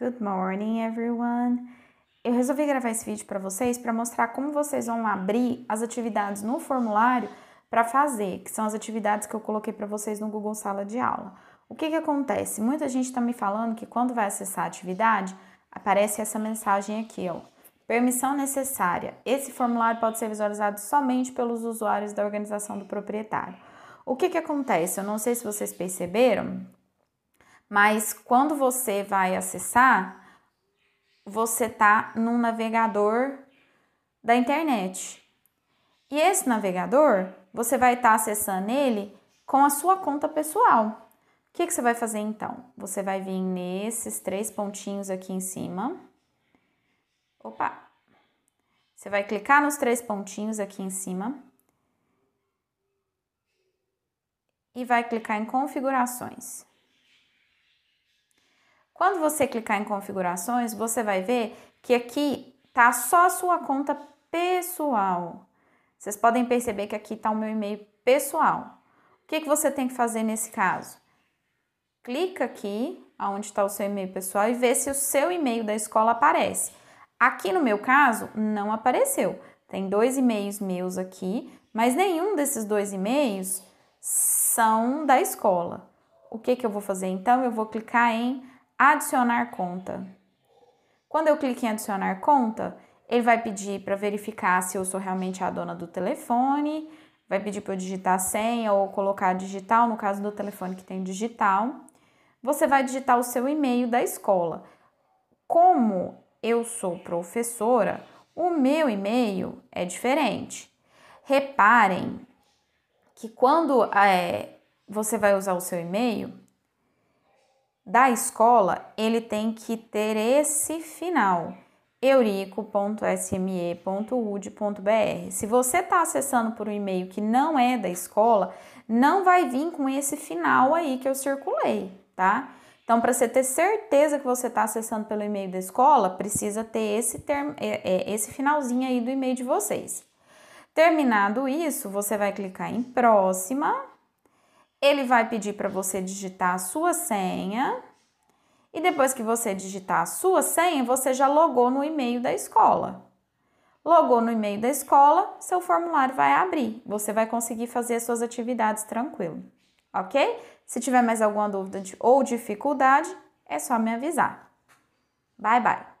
Good morning, everyone. Eu resolvi gravar esse vídeo para vocês para mostrar como vocês vão abrir as atividades no formulário para fazer, que são as atividades que eu coloquei para vocês no Google Sala de Aula. O que que acontece? Muita gente está me falando que quando vai acessar a atividade, aparece essa mensagem aqui, ó. Permissão necessária. Esse formulário pode ser visualizado somente pelos usuários da organização do proprietário. O que que acontece? Eu não sei se vocês perceberam, mas quando você vai acessar, você tá num navegador da internet. E esse navegador, você vai estar tá acessando ele com a sua conta pessoal. O que, que você vai fazer então? Você vai vir nesses três pontinhos aqui em cima. Opa! Você vai clicar nos três pontinhos aqui em cima. E vai clicar em configurações. Quando você clicar em configurações, você vai ver que aqui tá só a sua conta pessoal. Vocês podem perceber que aqui está o meu e-mail pessoal. O que, que você tem que fazer nesse caso? Clica aqui, onde está o seu e-mail pessoal, e vê se o seu e-mail da escola aparece. Aqui no meu caso, não apareceu. Tem dois e-mails meus aqui, mas nenhum desses dois e-mails são da escola. O que, que eu vou fazer então? Eu vou clicar em adicionar conta. Quando eu clico em adicionar conta, ele vai pedir para verificar se eu sou realmente a dona do telefone, vai pedir para eu digitar a senha ou colocar digital, no caso do telefone que tem digital. Você vai digitar o seu e-mail da escola. Como eu sou professora, o meu e-mail é diferente. Reparem que quando é, você vai usar o seu e-mail, da escola, ele tem que ter esse final eurico.sme.ud.br. Se você está acessando por um e-mail que não é da escola, não vai vir com esse final aí que eu circulei, tá? Então, para você ter certeza que você está acessando pelo e-mail da escola, precisa ter esse, term, é, é, esse finalzinho aí do e-mail de vocês. Terminado isso, você vai clicar em próxima ele vai pedir para você digitar a sua senha. E depois que você digitar a sua senha, você já logou no e-mail da escola. Logou no e-mail da escola, seu formulário vai abrir. Você vai conseguir fazer as suas atividades tranquilo, ok? Se tiver mais alguma dúvida ou dificuldade, é só me avisar. Bye, bye!